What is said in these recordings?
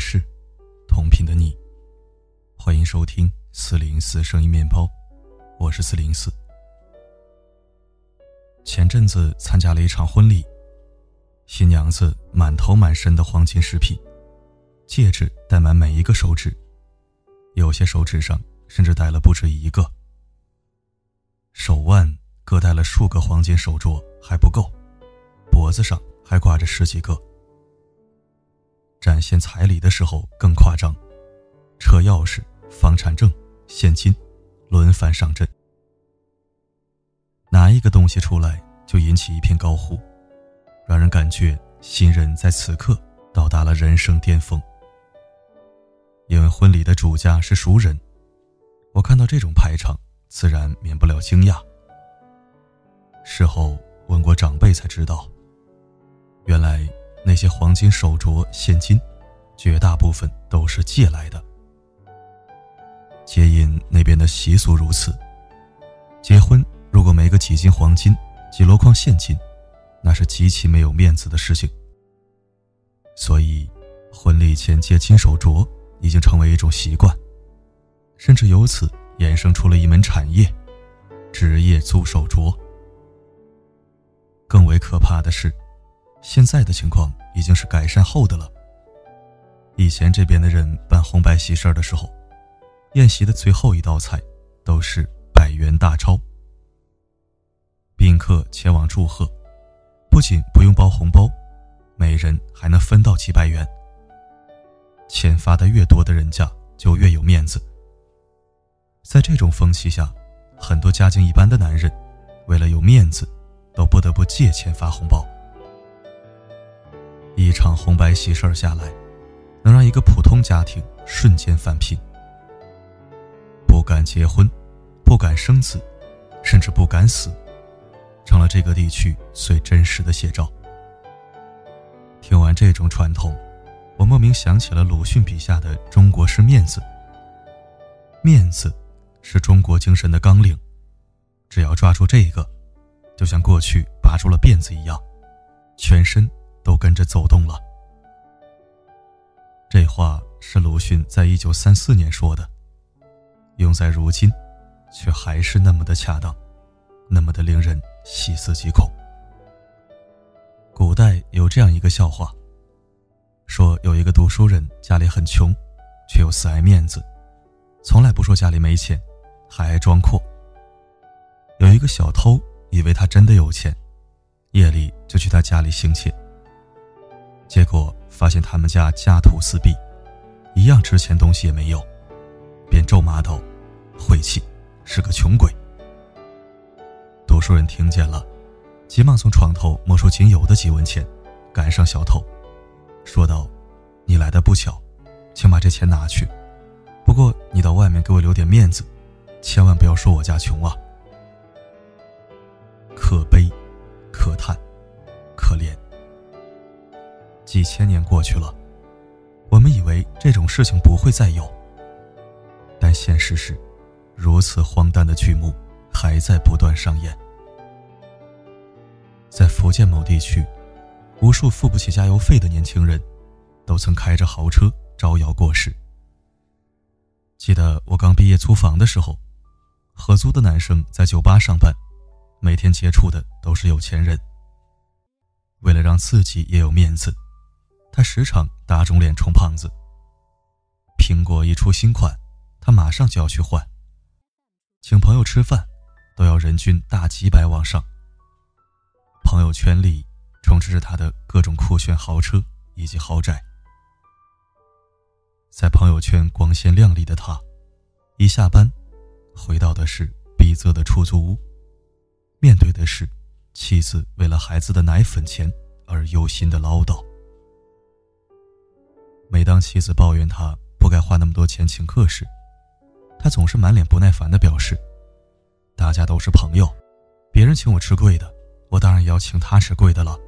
是，同频的你，欢迎收听四零四声音面包，我是四零四。前阵子参加了一场婚礼，新娘子满头满身的黄金饰品，戒指戴满每一个手指，有些手指上甚至戴了不止一个，手腕各戴了数个黄金手镯还不够，脖子上还挂着十几个。展现彩礼的时候更夸张，车钥匙、房产证、现金，轮番上阵。拿一个东西出来就引起一片高呼，让人感觉新人在此刻到达了人生巅峰。因为婚礼的主家是熟人，我看到这种排场，自然免不了惊讶。事后问过长辈才知道，原来。那些黄金手镯、现金，绝大部分都是借来的。接引那边的习俗如此，结婚如果没个几斤黄金、几箩筐现金，那是极其没有面子的事情。所以，婚礼前借金手镯已经成为一种习惯，甚至由此衍生出了一门产业——职业租手镯。更为可怕的是。现在的情况已经是改善后的了。以前这边的人办红白喜事的时候，宴席的最后一道菜都是百元大钞。宾客前往祝贺，不仅不用包红包，每人还能分到几百元。钱发的越多的人家就越有面子。在这种风气下，很多家境一般的男人，为了有面子，都不得不借钱发红包。一场红白喜事儿下来，能让一个普通家庭瞬间翻贫。不敢结婚，不敢生子，甚至不敢死，成了这个地区最真实的写照。听完这种传统，我莫名想起了鲁迅笔下的中国式面子。面子是中国精神的纲领，只要抓住这个，就像过去拔住了辫子一样，全身。都跟着走动了。这话是鲁迅在一九三四年说的，用在如今，却还是那么的恰当，那么的令人细思极恐。古代有这样一个笑话，说有一个读书人家里很穷，却又死爱面子，从来不说家里没钱，还爱装阔。有一个小偷以为他真的有钱，夜里就去他家里行窃。结果发现他们家家徒四壁，一样值钱东西也没有，便咒骂道：“晦气，是个穷鬼。”读书人听见了，急忙从床头摸出仅有的几文钱，赶上小偷，说道：“你来的不巧，请把这钱拿去。不过你到外面给我留点面子，千万不要说我家穷啊。”可悲，可叹，可怜。几千年过去了，我们以为这种事情不会再有，但现实是，如此荒诞的剧目还在不断上演。在福建某地区，无数付不起加油费的年轻人，都曾开着豪车招摇过市。记得我刚毕业租房的时候，合租的男生在酒吧上班，每天接触的都是有钱人。为了让自己也有面子。他时常打肿脸充胖子。苹果一出新款，他马上就要去换。请朋友吃饭，都要人均大几百往上。朋友圈里充斥着他的各种酷炫豪车以及豪宅。在朋友圈光鲜亮丽的他，一下班，回到的是逼仄的出租屋，面对的是妻子为了孩子的奶粉钱而忧心的唠叨。每当妻子抱怨他不该花那么多钱请客时，他总是满脸不耐烦地表示：“大家都是朋友，别人请我吃贵的，我当然也要请他吃贵的了。”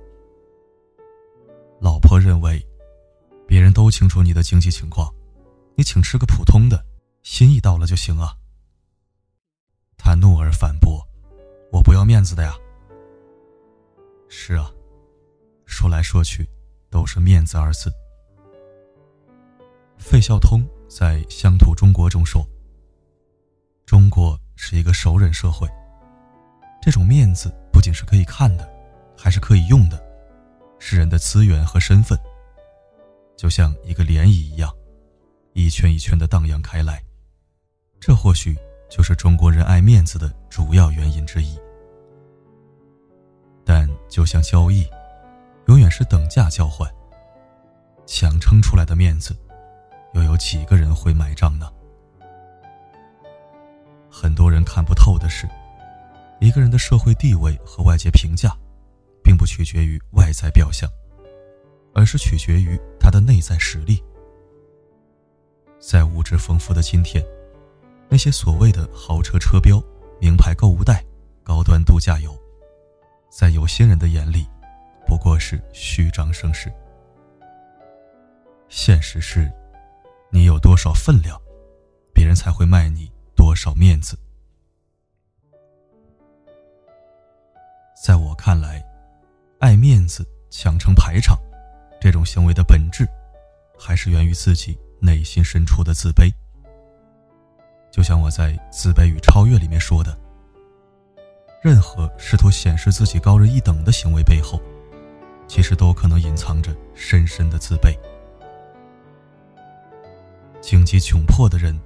老婆认为，别人都清楚你的经济情况，你请吃个普通的，心意到了就行啊。他怒而反驳：“我不要面子的呀。”是啊，说来说去，都是面子二字。费孝通在《乡土中国》中说：“中国是一个熟人社会，这种面子不仅是可以看的，还是可以用的，是人的资源和身份，就像一个涟漪一样，一圈一圈的荡漾开来。这或许就是中国人爱面子的主要原因之一。但就像交易，永远是等价交换，强撑出来的面子。”又有几个人会买账呢？很多人看不透的是，一个人的社会地位和外界评价，并不取决于外在表象，而是取决于他的内在实力。在物质丰富的今天，那些所谓的豪车车标、名牌购物袋、高端度假游，在有心人的眼里，不过是虚张声势。现实是。你有多少分量，别人才会卖你多少面子。在我看来，爱面子、强撑排场，这种行为的本质，还是源于自己内心深处的自卑。就像我在《自卑与超越》里面说的，任何试图显示自己高人一等的行为背后，其实都可能隐藏着深深的自卑。经济窘迫的人，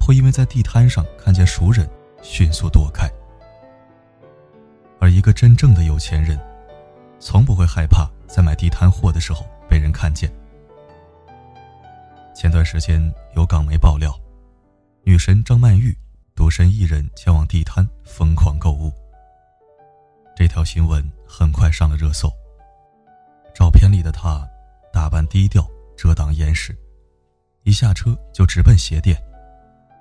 会因为在地摊上看见熟人，迅速躲开；而一个真正的有钱人，从不会害怕在买地摊货的时候被人看见。前段时间有港媒爆料，女神张曼玉独身一人前往地摊疯狂购物。这条新闻很快上了热搜。照片里的她，打扮低调，遮挡严实。一下车就直奔鞋店，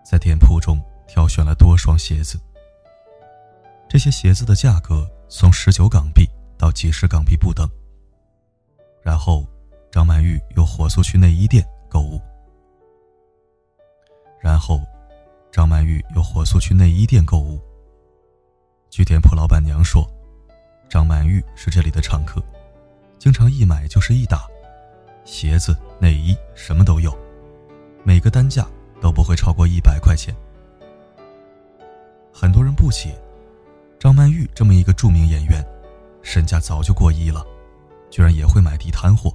在店铺中挑选了多双鞋子。这些鞋子的价格从十九港币到几十港币不等。然后，张曼玉又火速去内衣店购物。然后，张曼玉又火速去内衣店购物。据店铺老板娘说，张曼玉是这里的常客，经常一买就是一打，鞋子、内衣什么都有。每个单价都不会超过一百块钱。很多人不解，张曼玉这么一个著名演员，身价早就过亿了，居然也会买地摊货。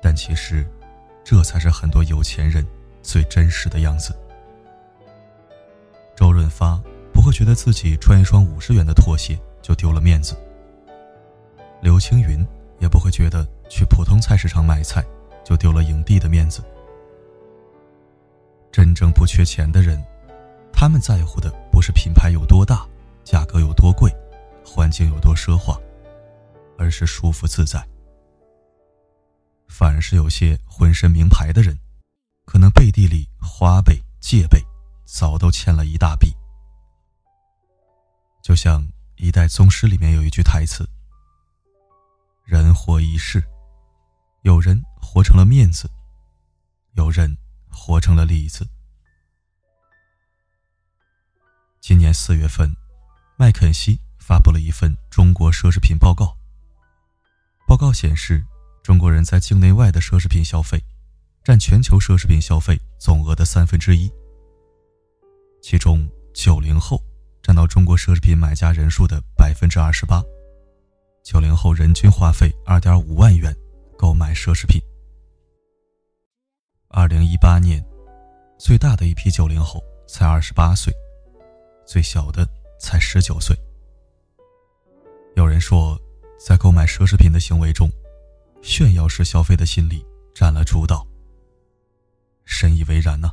但其实，这才是很多有钱人最真实的样子。周润发不会觉得自己穿一双五十元的拖鞋就丢了面子，刘青云也不会觉得去普通菜市场买菜就丢了影帝的面子。真正不缺钱的人，他们在乎的不是品牌有多大、价格有多贵、环境有多奢华，而是舒服自在。反而是有些浑身名牌的人，可能背地里花呗、借呗早都欠了一大笔。就像《一代宗师》里面有一句台词：“人活一世，有人活成了面子，有人。”活成了例子。今年四月份，麦肯锡发布了一份中国奢侈品报告。报告显示，中国人在境内外的奢侈品消费，占全球奢侈品消费总额的三分之一。其中，九零后占到中国奢侈品买家人数的百分之二十八。九零后人均花费二点五万元购买奢侈品。二零一八年，最大的一批九零后才二十八岁，最小的才十九岁。有人说，在购买奢侈品的行为中，炫耀式消费的心理占了主导。深以为然呢，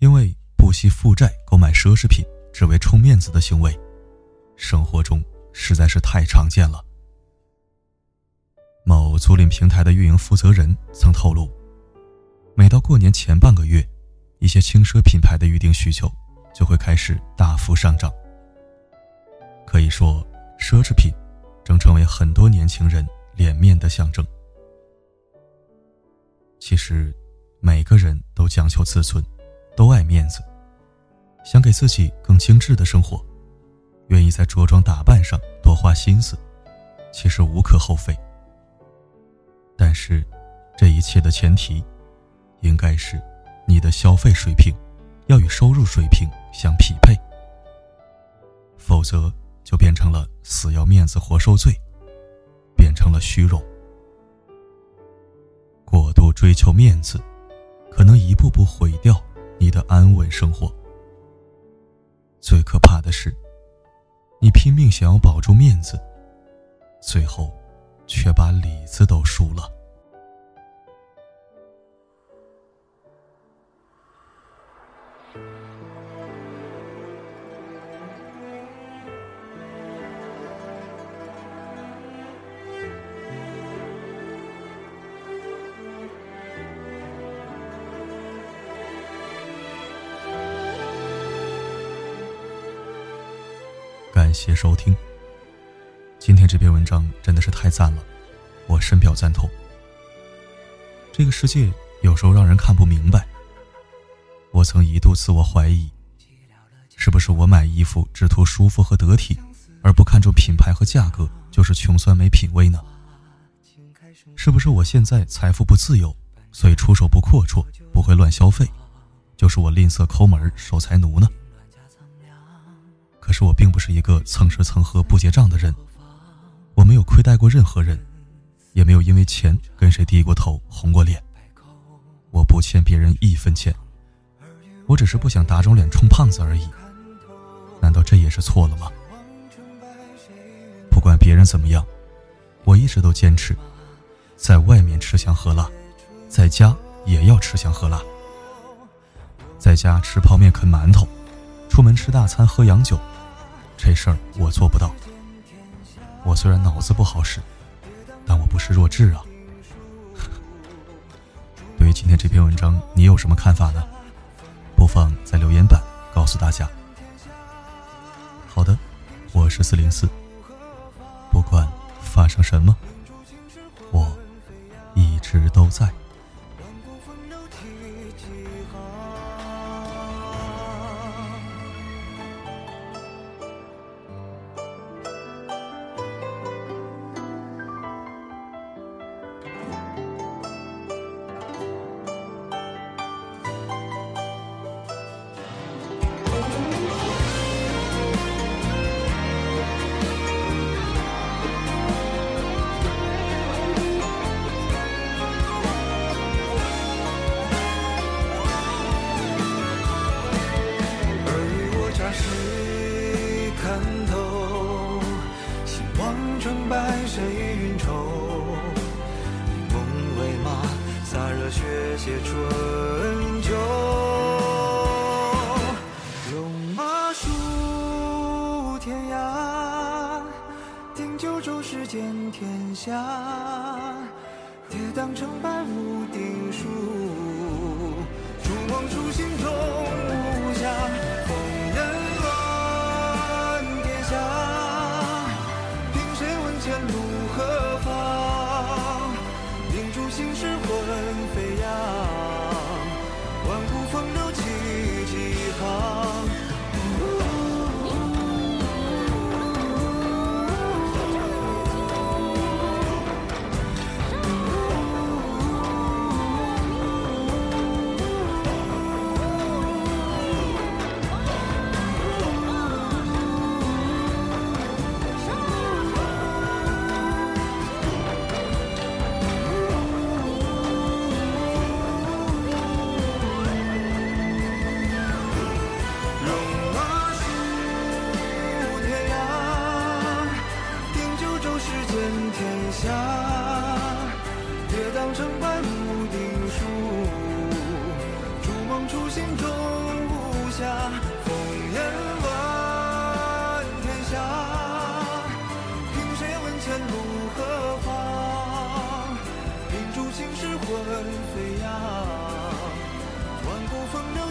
因为不惜负债购买奢侈品只为充面子的行为，生活中实在是太常见了。某租赁平台的运营负责人曾透露。每到过年前半个月，一些轻奢品牌的预订需求就会开始大幅上涨。可以说，奢侈品正成为很多年轻人脸面的象征。其实，每个人都讲求自尊，都爱面子，想给自己更精致的生活，愿意在着装打扮上多花心思，其实无可厚非。但是，这一切的前提。应该是你的消费水平要与收入水平相匹配，否则就变成了死要面子活受罪，变成了虚荣。过度追求面子，可能一步步毁掉你的安稳生活。最可怕的是，你拼命想要保住面子，最后却把里子都输了。谢收听。今天这篇文章真的是太赞了，我深表赞同。这个世界有时候让人看不明白。我曾一度自我怀疑，是不是我买衣服只图舒服和得体，而不看重品牌和价格，就是穷酸没品位呢？是不是我现在财富不自由，所以出手不阔绰，不会乱消费，就是我吝啬抠门守财奴呢？可是我并不是一个蹭吃蹭喝不结账的人，我没有亏待过任何人，也没有因为钱跟谁低过头红过脸。我不欠别人一分钱，我只是不想打肿脸充胖子而已。难道这也是错了吗？不管别人怎么样，我一直都坚持，在外面吃香喝辣，在家也要吃香喝辣。在家吃泡面啃馒头，出门吃大餐喝洋酒。这事儿我做不到。我虽然脑子不好使，但我不是弱智啊。对于今天这篇文章，你有什么看法呢？不妨在留言板告诉大家。好的，我是四零四。不管发生什么，我一直都在。却写春秋。戎马戍天涯，定九州世间天下。跌宕成败无定数，逐梦初心终无暇。烽烟乱天下，凭谁问前路何方？秉烛心事。魂飞扬，万古风流。